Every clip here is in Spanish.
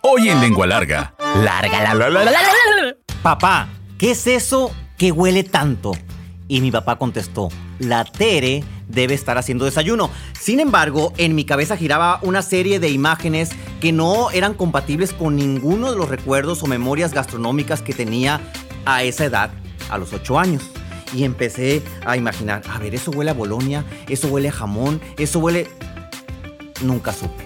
Hoy en Lengua Larga. Larga, la, la, la, la. Papá, ¿qué es eso que huele tanto? Y mi papá contestó, la Tere debe estar haciendo desayuno. Sin embargo, en mi cabeza giraba una serie de imágenes que no eran compatibles con ninguno de los recuerdos o memorias gastronómicas que tenía a esa edad, a los 8 años. Y empecé a imaginar, a ver, eso huele a Bolonia, eso huele a jamón, eso huele... Nunca supe.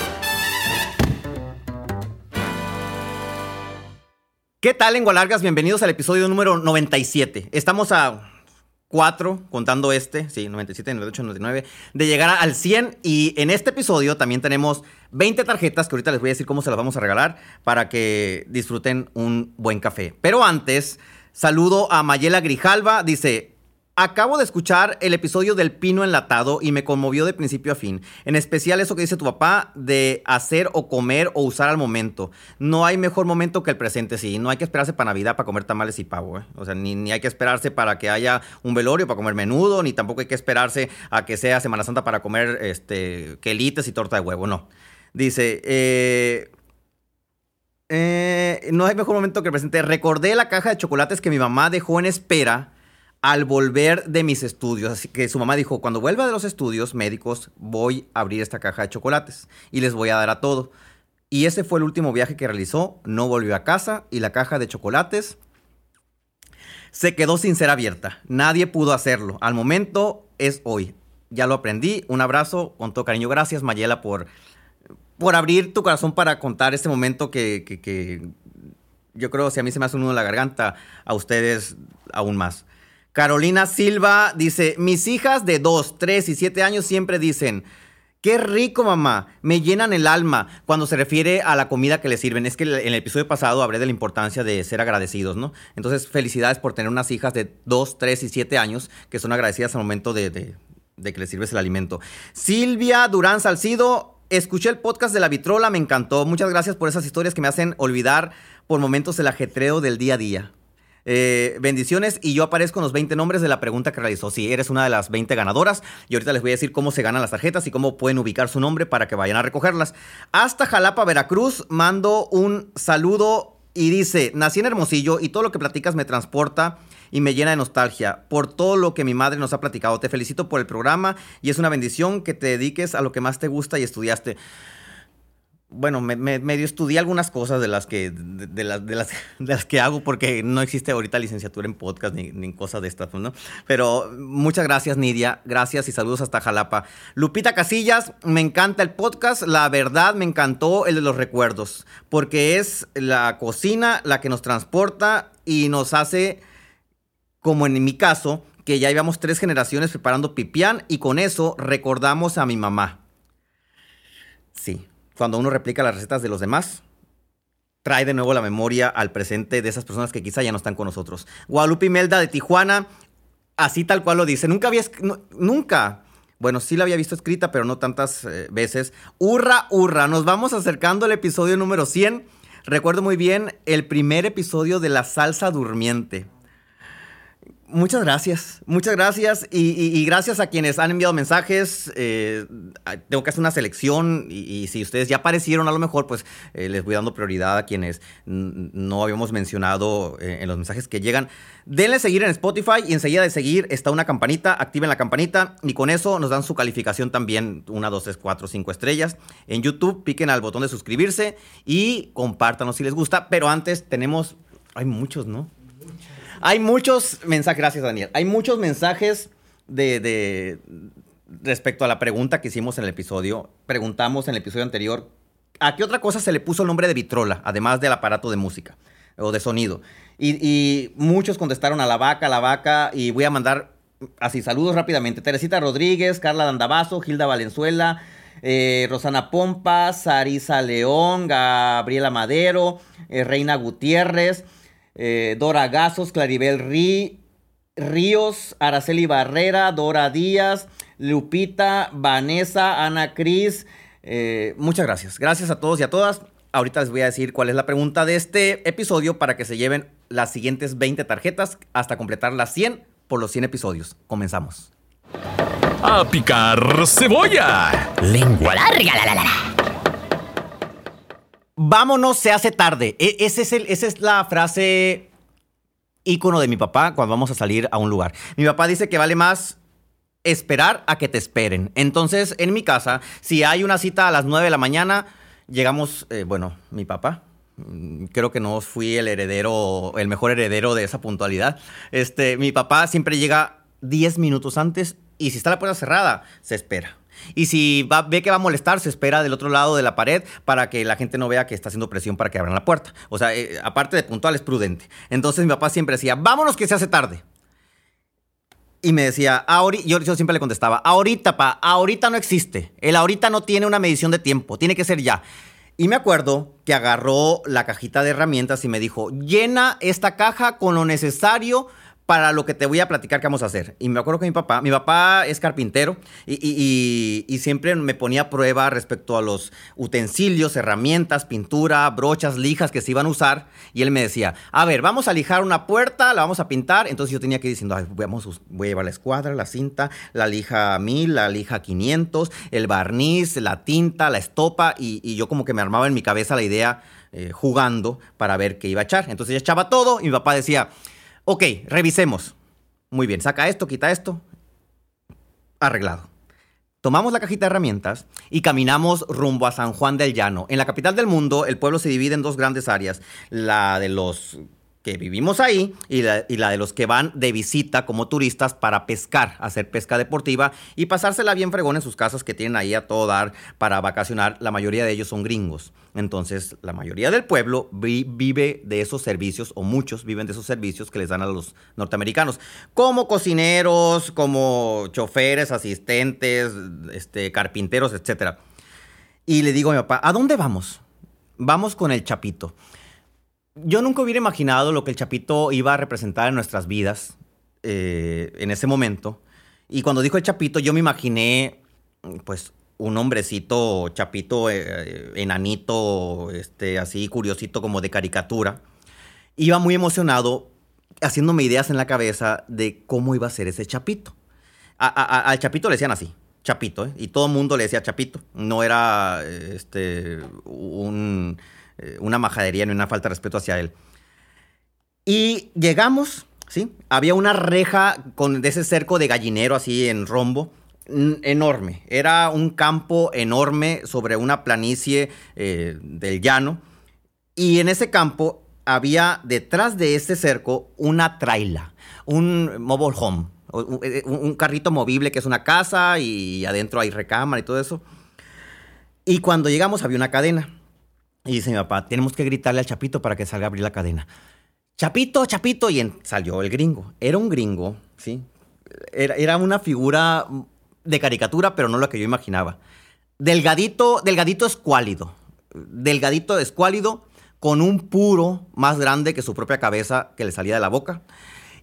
¿Qué tal, lengua largas? Bienvenidos al episodio número 97. Estamos a 4, contando este, sí, 97, 98, 99, de llegar al 100. Y en este episodio también tenemos 20 tarjetas que ahorita les voy a decir cómo se las vamos a regalar para que disfruten un buen café. Pero antes, saludo a Mayela Grijalva. Dice, Acabo de escuchar el episodio del pino enlatado y me conmovió de principio a fin. En especial eso que dice tu papá de hacer o comer o usar al momento. No hay mejor momento que el presente, sí. No hay que esperarse para Navidad para comer tamales y pavo. ¿eh? O sea, ni, ni, hay que esperarse para que haya un velorio para comer menudo, ni tampoco hay que esperarse a que sea Semana Santa para comer este, quelites y torta de huevo. No. Dice, eh, eh, no hay mejor momento que el presente. Recordé la caja de chocolates que mi mamá dejó en espera al volver de mis estudios. Así que su mamá dijo, cuando vuelva de los estudios médicos, voy a abrir esta caja de chocolates y les voy a dar a todo. Y ese fue el último viaje que realizó. No volvió a casa y la caja de chocolates se quedó sin ser abierta. Nadie pudo hacerlo. Al momento es hoy. Ya lo aprendí. Un abrazo con todo cariño. Gracias, Mayela, por, por abrir tu corazón para contar este momento que, yo creo, si a mí se me hace un nudo en la garganta, a ustedes aún más. Carolina Silva dice, mis hijas de 2, 3 y 7 años siempre dicen, qué rico mamá, me llenan el alma cuando se refiere a la comida que les sirven. Es que en el episodio pasado hablé de la importancia de ser agradecidos, ¿no? Entonces, felicidades por tener unas hijas de 2, 3 y 7 años que son agradecidas al momento de, de, de que les sirves el alimento. Silvia Durán Salcido, escuché el podcast de la vitrola, me encantó. Muchas gracias por esas historias que me hacen olvidar por momentos el ajetreo del día a día. Eh, bendiciones y yo aparezco en los 20 nombres de la pregunta que realizó. Si eres una de las 20 ganadoras y ahorita les voy a decir cómo se ganan las tarjetas y cómo pueden ubicar su nombre para que vayan a recogerlas. Hasta Jalapa, Veracruz, mando un saludo y dice, nací en Hermosillo y todo lo que platicas me transporta y me llena de nostalgia por todo lo que mi madre nos ha platicado. Te felicito por el programa y es una bendición que te dediques a lo que más te gusta y estudiaste bueno, me, me, medio estudié algunas cosas de las que de, las, de, las, que hago porque no existe ahorita licenciatura en podcast ni, ni cosas de estas, ¿no? Pero muchas gracias, Nidia. Gracias y saludos hasta Jalapa. Lupita Casillas, me encanta el podcast. La verdad, me encantó el de los recuerdos porque es la cocina la que nos transporta y nos hace, como en mi caso, que ya llevamos tres generaciones preparando pipián y con eso recordamos a mi mamá. Sí, cuando uno replica las recetas de los demás, trae de nuevo la memoria al presente de esas personas que quizá ya no están con nosotros. Guadalupe Melda de Tijuana, así tal cual lo dice. Nunca había, nunca, bueno, sí la había visto escrita, pero no tantas eh, veces. Hurra, hurra, nos vamos acercando al episodio número 100. Recuerdo muy bien el primer episodio de la salsa durmiente. Muchas gracias, muchas gracias y, gracias a quienes han enviado mensajes. Eh, tengo que hacer una selección y, y, si ustedes ya aparecieron a lo mejor, pues eh, les voy dando prioridad a quienes no habíamos mencionado eh, en los mensajes que llegan. Denle seguir en Spotify y enseguida de seguir está una campanita, activen la campanita y con eso nos dan su calificación también, una, dos, tres, cuatro, cinco estrellas. En YouTube piquen al botón de suscribirse y compártanos si les gusta, pero antes tenemos, hay muchos, ¿no? Hay muchos mensajes, gracias Daniel, hay muchos mensajes de, de, respecto a la pregunta que hicimos en el episodio. Preguntamos en el episodio anterior, ¿a qué otra cosa se le puso el nombre de vitrola, además del aparato de música o de sonido? Y, muchos contestaron a la vaca, a la vaca, y voy a mandar así saludos rápidamente. Teresita Rodríguez, Carla Dandabazo, Gilda Valenzuela, eh, Rosana Pompa, Sarisa León, Gabriela Madero, eh, Reina Gutiérrez. Eh, Dora Gazos, Claribel Ríos, Araceli Barrera, Dora Díaz, Lupita, Vanessa, Ana Cris. Eh, muchas gracias. Gracias a todos y a todas. Ahorita les voy a decir cuál es la pregunta de este episodio para que se lleven las siguientes 20 tarjetas hasta completar las 100 por los 100 episodios. Comenzamos. A picar cebolla. Lengua larga, la, la, la. Vámonos, se hace tarde. E, ese es el, esa es la frase ícono de mi papá cuando vamos a salir a un lugar. Mi papá dice que vale más esperar a que te esperen. Entonces, en mi casa, si hay una cita a las 9 de la mañana, llegamos, eh, bueno, mi papá. mm, Creo que no fui el heredero, el mejor heredero de esa puntualidad. Este, mi papá siempre llega 10 minutos antes y si está la puerta cerrada, se espera. Y si ve que va a molestar, se espera del otro lado de la pared para que la gente no vea que está haciendo presión para que abran la puerta. O sea, eh, aparte de puntual, es prudente. Entonces mi papá siempre decía, vámonos que se hace tarde. Y me decía, yo, yo siempre le contestaba, ahorita, pa, ahorita no existe. El ahorita no tiene una medición de tiempo, tiene que ser ya. Y me acuerdo que agarró la cajita de herramientas y me dijo, llena esta caja con lo necesario para lo que te voy a platicar que vamos a hacer. Y me acuerdo que mi papá, mi papá es carpintero y, y- siempre me ponía a prueba respecto a los utensilios, herramientas, pintura, brochas, lijas que se iban a usar. Y él me decía, a ver, vamos a lijar una puerta, la vamos a pintar. Entonces yo tenía que ir diciendo, "Ay, vamos, voy a llevar la escuadra, la cinta, la lija 1000, la lija 500, el barniz, la tinta, la estopa. Y, y yo como que me armaba en mi cabeza la idea eh, jugando para ver qué iba a echar. Entonces ya echaba todo y mi papá decía, ok, revisemos. Muy bien, saca esto, quita esto. Arreglado. Tomamos la cajita de herramientas y caminamos rumbo a San Juan del Llano. En la capital del mundo, el pueblo se divide en dos grandes áreas. La de los que vivimos ahí y la, y la de los que van de visita como turistas para pescar, hacer pesca deportiva y pasársela bien fregón en sus casas que tienen ahí a todo dar para vacacionar. La mayoría de ellos son gringos. Entonces, la mayoría del pueblo vi- vive de esos servicios, o muchos viven de esos servicios que les dan a los norteamericanos, como cocineros, como choferes, asistentes, este, carpinteros, etc. Y le digo a mi papá, ¿a dónde vamos? Vamos con el Chapito. Yo nunca hubiera imaginado lo que el Chapito iba a representar en nuestras vidas eh, en ese momento. Y cuando dijo el Chapito, yo me imaginé, pues, un hombrecito chapito, eh, enanito, este, así curiosito como de caricatura. Iba muy emocionado, haciéndome ideas en la cabeza de cómo iba a ser ese Chapito. Al Chapito le decían así, Chapito, ¿eh? y todo el mundo le decía Chapito. No era eh, este, un, eh, una majadería ni una falta de respeto hacia él. Y llegamos, ¿sí? Había una reja con, de ese cerco de gallinero así en rombo, enorme. Era un campo enorme sobre una planicie eh, del llano. Y en ese campo había detrás de ese cerco una traila, un mobile home, eh, un carrito movible que es una casa y adentro hay recámara y todo eso. Y cuando llegamos había una cadena. Y dice mi papá, tenemos que gritarle al Chapito para que salga a abrir la cadena. Chapito, Chapito, y salió el gringo. Era un gringo, ¿sí? Era, era una figura de caricatura, pero no lo que yo imaginaba. Delgadito, delgadito escuálido. Delgadito escuálido, con un puro más grande que su propia cabeza que le salía de la boca.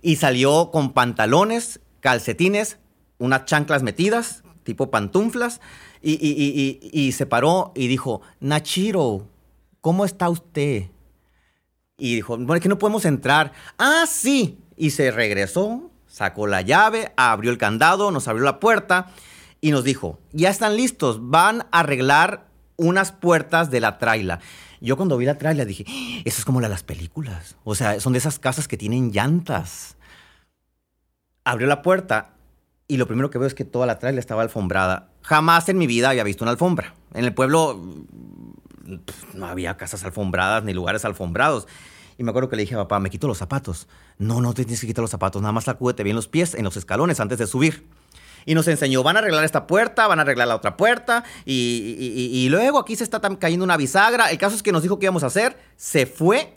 Y salió con pantalones, calcetines, unas chanclas metidas, tipo pantuflas, y- y- y- y se paró y dijo, Nachiro, ¿cómo está usted? Y dijo, bueno, es que no podemos entrar. Ah, sí. Y se regresó, sacó la llave, abrió el candado, nos abrió la puerta y nos dijo, ya están listos, van a arreglar unas puertas de la traila. Yo cuando vi la traila dije, "Ah, eso es como la de las películas. O sea, son de esas casas que tienen llantas. Abrió la puerta y lo primero que veo es que toda la traila estaba alfombrada. Jamás en mi vida había visto una alfombra. En el pueblo no había casas alfombradas ni lugares alfombrados. Y me acuerdo que le dije a papá, me quito los zapatos. No, no te tienes que quitar los zapatos, nada más sacúdete bien los pies en los escalones antes de subir. Y nos enseñó, van a arreglar esta puerta, van a arreglar la otra puerta, y, y- luego aquí se está cayendo una bisagra. El caso es que nos dijo que íbamos a hacer, se fue,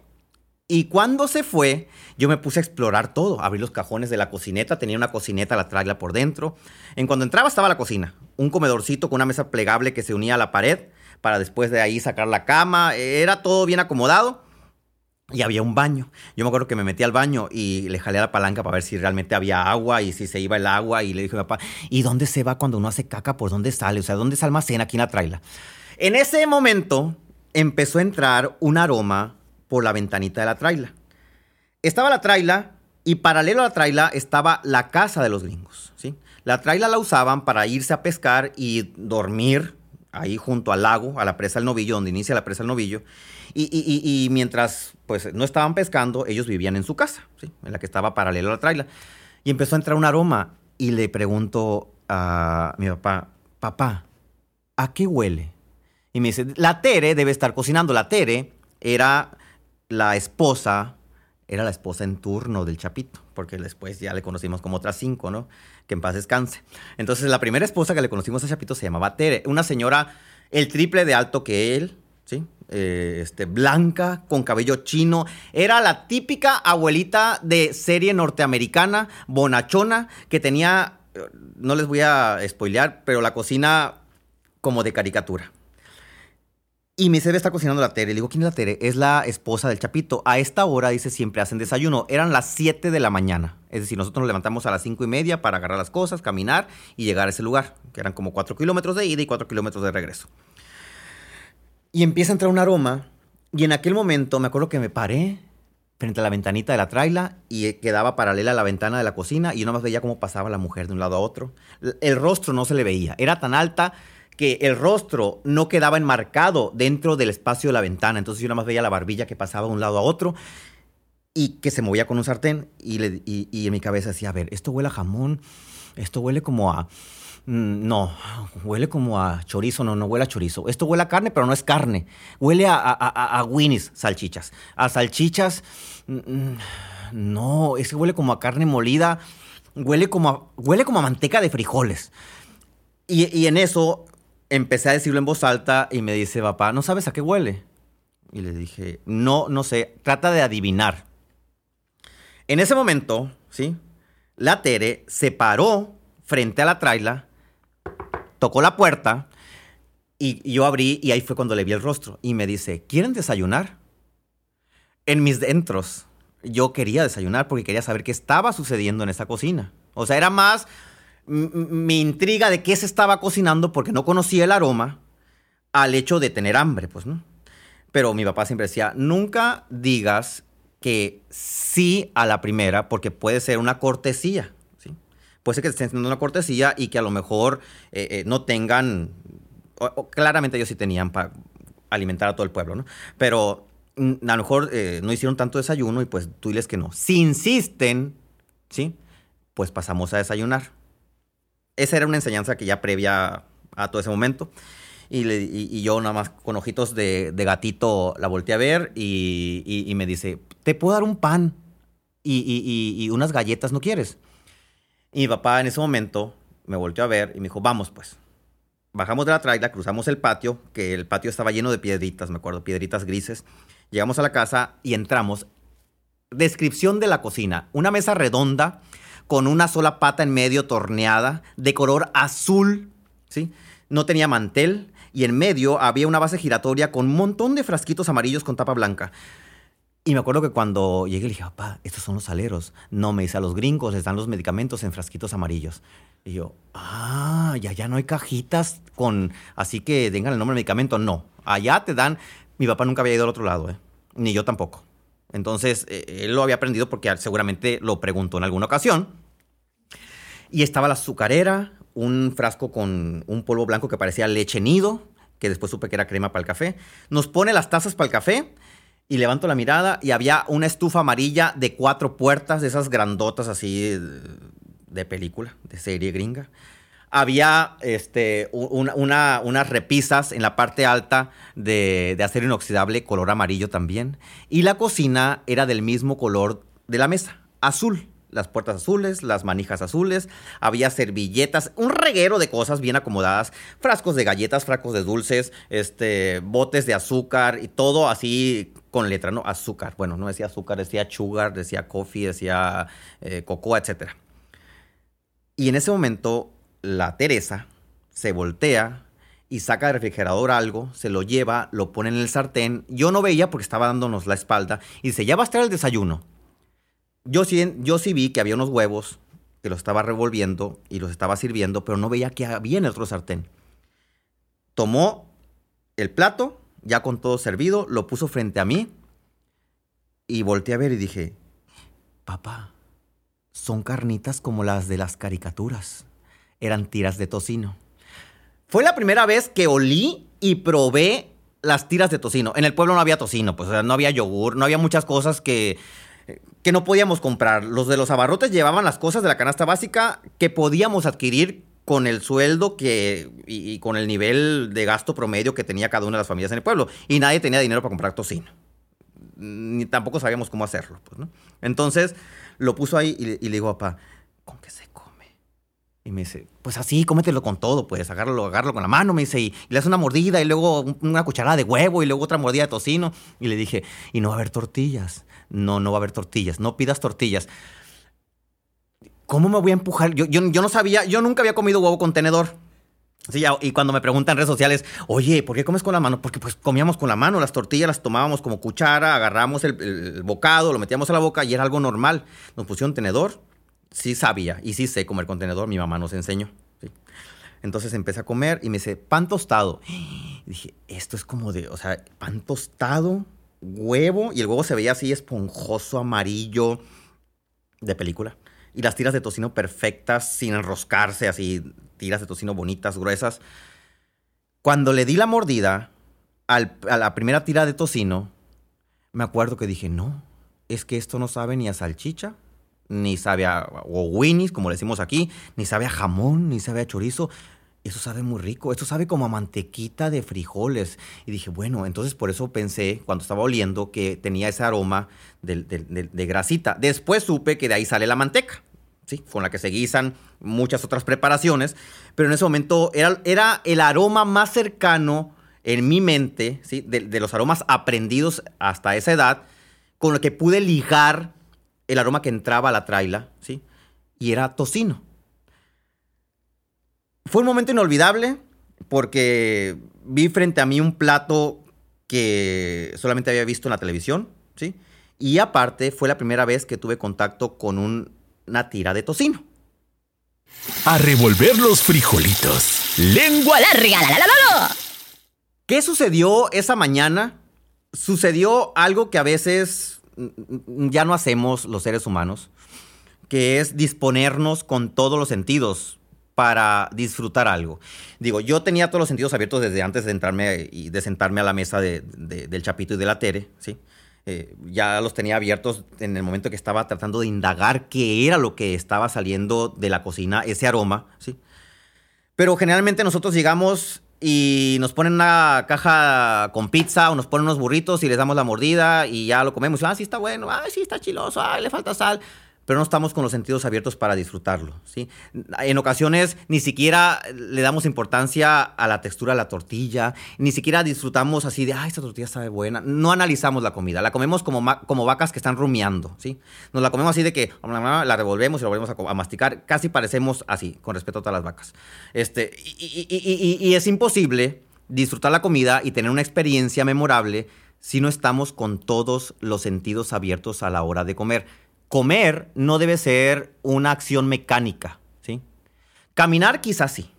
y cuando se fue, yo me puse a explorar todo. Abrí los cajones de la cocineta, tenía una cocineta, la traila por dentro. En cuando entraba estaba la cocina, un comedorcito con una mesa plegable que se unía a la pared, para después de ahí sacar la cama. Era todo bien acomodado. y había un baño. Yo me acuerdo que me metí al baño y le jalé a la palanca para ver si realmente había agua y si se iba el agua. Y le dije a mi papá, ¿y dónde se va cuando uno hace caca? ¿Por dónde sale? O sea, ¿dónde se almacena aquí en la traila? En ese momento empezó a entrar un aroma por la ventanita de la traila. Estaba la traila y paralelo a la traila estaba la casa de los gringos. ¿sí? La traila la usaban para irse a pescar y dormir ahí junto al lago, a la presa del novillo, donde inicia la presa del novillo. Y, mientras pues no estaban pescando, ellos vivían en su casa, en la que estaba paralelo a la traila. Y empezó a entrar un aroma y le pregunto a mi papá, papá, ¿a qué huele? Y me dice, la Tere debe estar cocinando. La Tere era la esposa, era la esposa en turno del Chapito, porque después ya le conocimos como otras cinco, ¿no? Que en paz descanse. Entonces, la primera esposa que le conocimos a Chapito se llamaba Tere, una señora el triple de alto que él, ¿sí? Eh, este, blanca, con cabello chino. Era la típica abuelita de serie norteamericana, bonachona, que tenía, no les voy a spoilear, pero la cocina como de caricatura. Y mi se está cocinando la Tere. Le digo, ¿quién es la Tere? Es la esposa del Chapito. A esta hora, dice, siempre hacen desayuno. Eran las 7 de la mañana. Es decir, nosotros nos levantamos a las 5 y media para agarrar las cosas, caminar y llegar a ese lugar, que eran como 4 kilómetros de ida y 4 kilómetros de regreso. Y empieza a entrar un aroma. Y en aquel momento me acuerdo que me paré frente a la ventanita de la traila y quedaba paralela a la ventana de la cocina y yo más veía cómo pasaba la mujer de un lado a otro. El rostro no se le veía. Era tan alta que el rostro no quedaba enmarcado dentro del espacio de la ventana. Entonces yo nada más veía la barbilla que pasaba de un lado a otro y que se movía con un sartén. Y, en mi cabeza decía, a ver, esto huele a jamón, esto huele como a Mm, no, huele como a chorizo, no, no huele a chorizo. Esto huele a carne, pero no es carne. Huele a, a, a, Winnie's salchichas. A salchichas, mm, mm, no, es huele como a carne molida. Huele como a, huele como a manteca de frijoles. Y en eso empecé a decirlo en voz alta y me dice, papá, ¿no sabes a qué huele? Y le dije, no, no sé, trata de adivinar. En ese momento, ¿sí? La Tere se paró frente a la traila tocó la puerta y, yo abrí y ahí fue cuando le vi el rostro. Y me dice, ¿quieren desayunar? En mis dentros, yo quería desayunar porque quería saber qué estaba sucediendo en esa cocina. O sea, era más mi intriga de qué se estaba cocinando porque no conocía el aroma al hecho de tener hambre, pues, ¿no? Pero mi papá siempre decía, nunca digas que sí a la primera porque puede ser una cortesía puede ser que estén haciendo una cortesía y que a lo mejor eh, eh, no tengan, claramente ellos sí tenían para alimentar a todo el pueblo, ¿no? Pero mm, a lo mejor eh, no hicieron tanto desayuno y pues tú diles que no. Si insisten, ¿sí? Pues pasamos a desayunar. Esa era una enseñanza que ya previa a todo ese momento. Y, yo nada más con ojitos de, gatito la volteé a ver y, me dice, ¿te puedo dar un pan y, unas galletas? ¿No quieres? Y mi papá en ese momento me volteó a ver y me dijo, vamos pues. Bajamos de la traila, cruzamos el patio, que el patio estaba lleno de piedritas, me acuerdo, piedritas grises. Llegamos a la casa y entramos. Descripción de la cocina. Una mesa redonda con una sola pata en medio torneada, de color azul, ¿sí? No tenía mantel y en medio había una base giratoria con un montón de frasquitos amarillos con tapa blanca. Y me acuerdo que cuando llegué le dije, papá, estos son los aleros. No, me dice, a los gringos están los medicamentos en frasquitos amarillos. Y yo, ah, ya, ya no hay cajitas con, así que tengan el nombre del medicamento. No, allá te dan, mi papá nunca había ido al otro lado, ¿eh? ni yo tampoco. Entonces, eh, él lo había aprendido porque seguramente lo preguntó en alguna ocasión. Y estaba la azucarera, un frasco con un polvo blanco que parecía leche nido, que después supe que era crema para el café. Nos pone las tazas para el café y levanto la mirada y había una estufa amarilla de cuatro puertas, de esas grandotas así de película, de serie gringa. Había este, unas repisas en la parte alta de acero inoxidable, color amarillo también. Y la cocina era del mismo color de la mesa, azul las puertas azules, las manijas azules, había servilletas, un reguero de cosas bien acomodadas, frascos de galletas, frascos de dulces, este, botes de azúcar y todo así con letra, ¿no? Azúcar. Bueno, no decía azúcar, decía sugar, decía coffee, decía eh, cocoa, etc. Y en ese momento la Teresa se voltea y saca del refrigerador algo, se lo lleva, lo pone en el sartén. Yo no veía porque estaba dándonos la espalda y dice, ya va a estar el desayuno. Yo sí, yo sí vi que había unos huevos que los estaba revolviendo y los estaba sirviendo, pero no veía que había en el otro sartén. Tomó el plato, ya con todo servido, lo puso frente a mí y volteé a ver y dije, papá, son carnitas como las de las caricaturas. Eran tiras de tocino. Fue la primera vez que olí y probé las tiras de tocino. En el pueblo no había tocino, pues no había yogur, no había muchas cosas que, que no podíamos comprar. Los de los abarrotes llevaban las cosas de la canasta básica que podíamos adquirir con el sueldo que, y, con el nivel de gasto promedio que tenía cada una de las familias en el pueblo. Y nadie tenía dinero para comprar tocino. Ni tampoco sabíamos cómo hacerlo. Pues, Entonces lo puso ahí y, y le digo, papá, ¿con qué se y me dice, pues así, cómetelo con todo, pues, agárralo, agárralo con la mano, me dice, y, le das una mordida y luego una cucharada de huevo y luego otra mordida de tocino. Y le dije, y no va a haber tortillas. No, no va a haber tortillas, no pidas tortillas. ¿Cómo me voy a empujar? Yo, no sabía, yo nunca había comido huevo con tenedor. Sí, y cuando me preguntan en redes sociales, oye, ¿por qué comes con la mano? Porque pues comíamos con la mano, las tortillas las tomábamos como cuchara, agarramos el, bocado, lo metíamos a la boca y era algo normal. Nos pusieron tenedor sí sabía y sí sé comer contenedor, mi mamá nos enseñó. Entonces empecé a comer y me dice, pan tostado. Dije, esto es como de, o sea, pan tostado, huevo, y el huevo se veía así esponjoso, amarillo, de película. Y las tiras de tocino perfectas, sin enroscarse, así, tiras de tocino bonitas, gruesas. Cuando le di la mordida a la primera tira de tocino, me acuerdo que dije, no, es que esto no sabe ni a salchicha, ni sabe a o winnies, como le decimos aquí, ni sabe a jamón, ni sabe a chorizo. Eso sabe muy rico, esto sabe como a mantequita de frijoles. Y dije, bueno, entonces por eso pensé, cuando estaba oliendo, que tenía ese aroma de, grasita. Después supe que de ahí sale la manteca, ¿sí? Con la que se guisan muchas otras preparaciones. Pero en ese momento era, el aroma más cercano en mi mente, ¿sí? De, los aromas aprendidos hasta esa edad, con lo que pude ligar el aroma que entraba a la traila, ¿sí? Y era tocino. Fue un momento inolvidable porque vi frente a mí un plato que solamente había visto en la televisión, ¿sí? Y aparte fue la primera vez que tuve contacto con una tira de tocino. A revolver los frijolitos. Lengua larga. La, la, la, ¿Qué sucedió esa mañana? Sucedió algo que a veces ya no hacemos los seres humanos, que es disponernos con todos los sentidos para disfrutar algo. Digo, yo tenía todos los sentidos abiertos desde antes de entrarme y de sentarme a la mesa del Chapito y de la Tere, ¿sí? Eh, ya los tenía abiertos en el momento que estaba tratando de indagar qué era lo que estaba saliendo de la cocina, ese aroma, ¿sí? Pero generalmente nosotros llegamos y nos ponen una caja con pizza o nos ponen unos burritos y les damos la mordida y ya lo comemos. Ah, sí está bueno, ah, sí está chiloso, ah, le falta sal pero no estamos con los sentidos abiertos para disfrutarlo. ¿sí? En ocasiones ni siquiera le damos importancia a la textura de la tortilla, ni siquiera disfrutamos así de, ay, esta tortilla sabe buena. No analizamos la comida, la comemos como, como vacas que están rumiando. ¿sí? Nos la comemos así de que la revolvemos y la volvemos a, masticar. Casi parecemos así, con respeto a todas las vacas. Este, y es imposible disfrutar la comida y tener una experiencia memorable si no estamos con todos los sentidos abiertos a la hora de comer comer no debe ser una acción mecánica, ¿sí? Caminar quizás sí.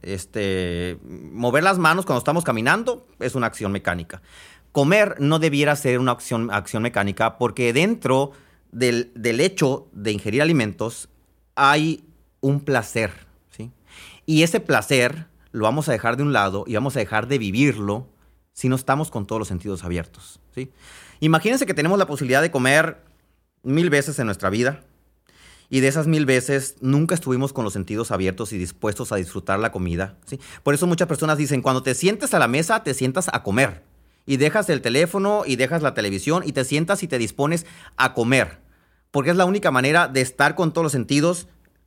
Este, mover las manos cuando estamos caminando es una acción mecánica. Comer no debiera ser una acción, acción mecánica porque dentro del, del, hecho de ingerir alimentos hay un placer, ¿sí? Y ese placer lo vamos a dejar de un lado y vamos a dejar de vivirlo si no estamos con todos los sentidos abiertos, ¿sí? Imagínense que tenemos la posibilidad de comer mil veces en nuestra vida. Y de esas mil veces nunca estuvimos con los sentidos abiertos y dispuestos a disfrutar la comida. ¿sí? Por eso muchas personas dicen, cuando te sientes a la mesa, te sientas a comer. Y dejas el teléfono y dejas la televisión y te sientas y te dispones a comer. Porque es la única manera de estar con todos los sentidos,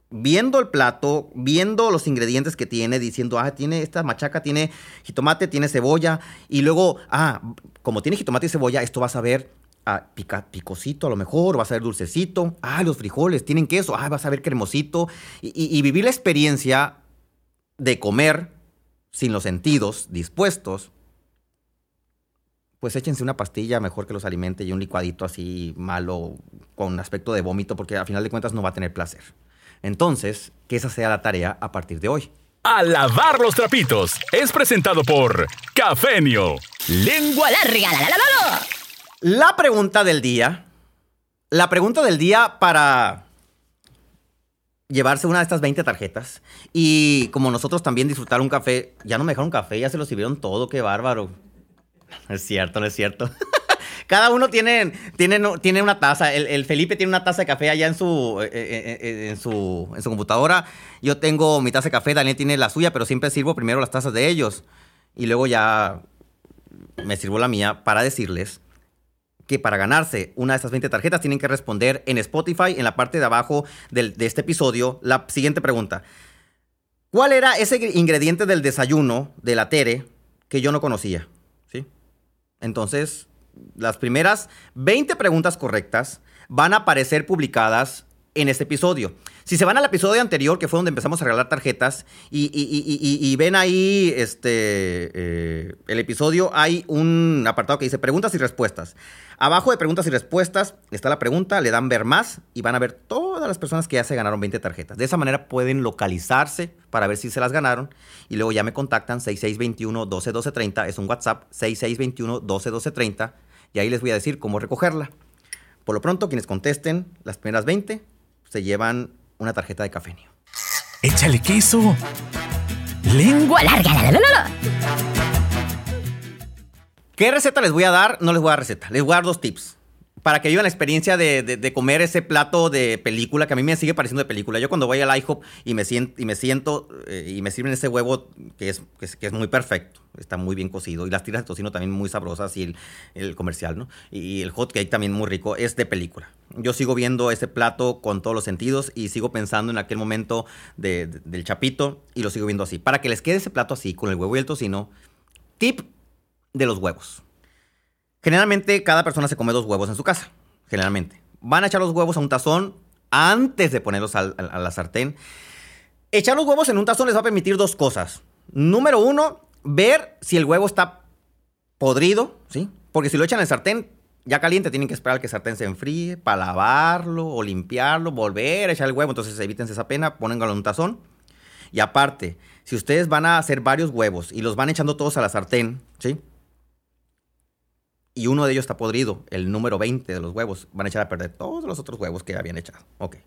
viendo el plato, viendo los ingredientes que tiene, diciendo, ah, tiene esta machaca, tiene jitomate, tiene cebolla. Y luego, ah, como tiene jitomate y cebolla, esto vas a ver ah, pica, picosito a lo mejor, va a ser dulcecito, ah, los frijoles tienen queso, ah, vas a ver cremosito, y, vivir la experiencia de comer sin los sentidos dispuestos, pues échense una pastilla mejor que los alimente y un licuadito así malo con aspecto de vómito porque a final de cuentas no va a tener placer. Entonces, que esa sea la tarea a partir de hoy. A lavar los trapitos es presentado por Cafenio. Lengua larga. La, la, la, la pregunta del día. La pregunta del día para llevarse una de estas 20 tarjetas. Y como nosotros también disfrutar un café, ya no me dejaron café, ya se lo sirvieron todo, qué bárbaro. No es cierto, no es cierto. Cada uno tiene, tiene, tiene una taza. El, Felipe tiene una taza de café allá en su, eh, eh, eh, en, su, en su computadora. Yo tengo mi taza de café, Daniel tiene la suya, pero siempre sirvo primero las tazas de ellos. Y luego ya me sirvo la mía para decirles que para ganarse una de estas 20 tarjetas tienen que responder en Spotify, en la parte de abajo de este episodio, la siguiente pregunta. ¿Cuál era ese ingrediente del desayuno de la Tere que yo no conocía? ¿Sí? Entonces, las primeras 20 preguntas correctas van a aparecer publicadas en este episodio. Si se van al episodio anterior, que fue donde empezamos a regalar tarjetas, y, ven ahí este, eh, el episodio, hay un apartado que dice preguntas y respuestas. Abajo de preguntas y respuestas está la pregunta, le dan ver más y van a ver todas las personas que ya se ganaron 20 tarjetas. De esa manera pueden localizarse para ver si se las ganaron y luego ya me contactan 6621 121230, es un WhatsApp 6621 121230 y ahí les voy a decir cómo recogerla. Por lo pronto, quienes contesten las primeras 20 se llevan una tarjeta de cafenio. Échale queso. Lengua larga. La, la, la, ¿Qué receta les voy a dar? No les voy a dar receta. Les voy a dar dos tips. Para que vivan la experiencia de, comer ese plato de película que a mí me sigue pareciendo de película. Yo cuando voy al IHOP y me siento, y me, siento, eh, y me sirven ese huevo que es, que es, muy perfecto, está muy bien cocido. Y las tiras de tocino también muy sabrosas y el, comercial, ¿no? Y el hot cake también muy rico, es de película. Yo sigo viendo ese plato con todos los sentidos y sigo pensando en aquel momento del chapito y lo sigo viendo así. Para que les quede ese plato así, con el huevo y el tocino, tip de los huevos. Generalmente cada persona se come dos huevos en su casa, generalmente. Van a echar los huevos a un tazón antes de ponerlos a, la sartén. Echar los huevos en un tazón les va a permitir dos cosas. Número uno, ver si el huevo está podrido, ¿sí? Porque si lo echan en el sartén ya caliente, tienen que esperar que el sartén se enfríe para lavarlo o limpiarlo, volver a echar el huevo. Entonces evítense esa pena, pónganlo en un tazón. Y aparte, si ustedes van a hacer varios huevos y los van echando todos a la sartén, ¿sí? Y uno de ellos está podrido, el número 20 de los huevos, van a echar a perder todos los otros huevos que habían echado. Ok.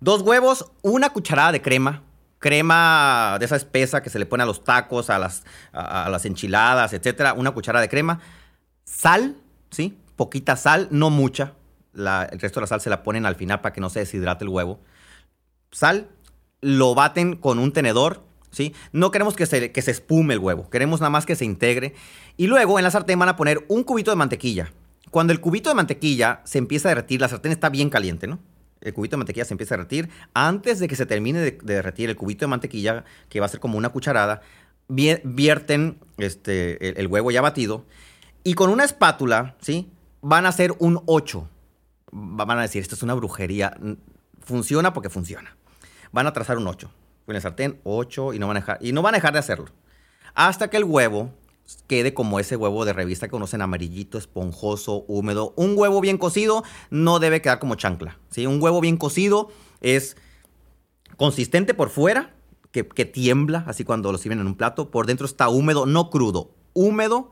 Dos huevos, una cucharada de crema, crema de esa espesa que se le pone a los tacos, a las, a, las enchiladas, etcétera, una cucharada de crema, sal, ¿sí? Poquita sal, no mucha. el resto de la sal se la ponen al final para que no se deshidrate el huevo. Sal, lo baten con un tenedor no queremos que se, espume el huevo, queremos nada más que se integre. Y luego en la sartén van a poner un cubito de mantequilla. Cuando el cubito de mantequilla se empieza a derretir, la sartén está bien caliente, ¿no? El cubito de mantequilla se empieza a derretir. Antes de que se termine de, derretir el cubito de mantequilla, que va a ser como una cucharada, vierten este, el, huevo ya batido. Y con una espátula, ¿sí? Van a hacer un 8. Van a decir, esto es una brujería. Funciona porque funciona. Van a trazar un 8 en el sartén, 8 y no van a dejar, y no de hacerlo. Hasta que el huevo quede como ese huevo de revista que conocen amarillito, esponjoso, húmedo. Un huevo bien cocido no debe quedar como chancla. ¿sí? Un huevo bien cocido es consistente por fuera, que, que, tiembla, así cuando lo sirven en un plato. Por dentro está húmedo, no crudo, húmedo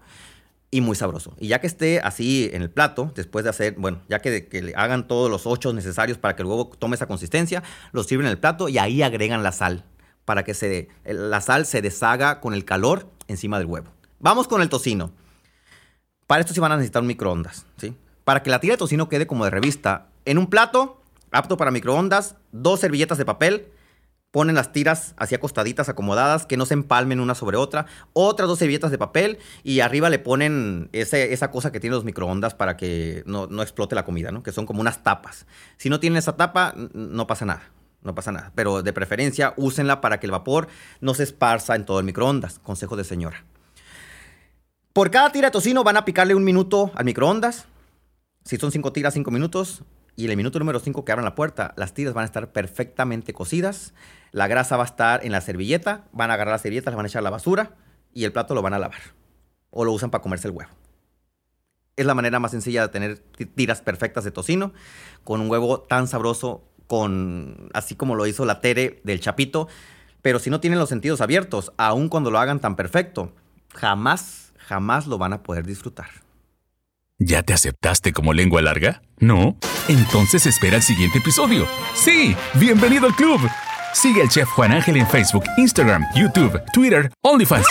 y muy sabroso. Y ya que esté así en el plato, después de hacer, bueno, ya que, le hagan todos los ocho necesarios para que el huevo tome esa consistencia, lo sirven en el plato y ahí agregan la sal para que se, la sal se deshaga con el calor encima del huevo. Vamos con el tocino. Para esto sí van a necesitar un microondas, ¿sí? Para que la tira de tocino quede como de revista, en un plato apto para microondas, dos servilletas de papel, ponen las tiras así acostaditas, acomodadas, que no se empalmen una sobre otra, otras dos servilletas de papel y arriba le ponen esa cosa que tiene los microondas para que no, explote la comida, ¿no? Que son como unas tapas. Si no tienen esa tapa, no pasa nada. No pasa nada. Pero de preferencia, úsenla para que el vapor no se esparza en todo el microondas. Consejo de señora. Por cada tira de tocino van a picarle un minuto al microondas. Si son cinco tiras, cinco minutos. Y en el minuto número cinco que abran la puerta, las tiras van a estar perfectamente cocidas la grasa va a estar en la servilleta, van a agarrar la servilleta, la van a echar a la basura, y el plato lo van a lavar. O lo usan para comerse el huevo. Es la manera más sencilla de tener tiras perfectas de tocino con un huevo tan sabroso, con así como lo hizo la Tere del Chapito. Pero si no tienen los sentidos abiertos, aun cuando lo hagan tan perfecto, jamás, jamás lo van a poder disfrutar. ¿Ya te aceptaste como lengua larga? ¿No? Entonces espera el siguiente episodio. Sí, bienvenido al club. Sigue al chef Juan Ángel en Facebook, Instagram, YouTube, Twitter, OnlyFans.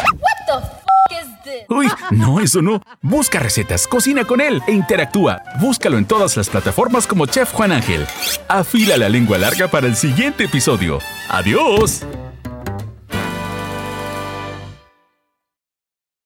Uy, no, eso no. Busca recetas, cocina con él e interactúa. Búscalo en todas las plataformas como Chef Juan Ángel. Afila la lengua larga para el siguiente episodio. ¡Adiós!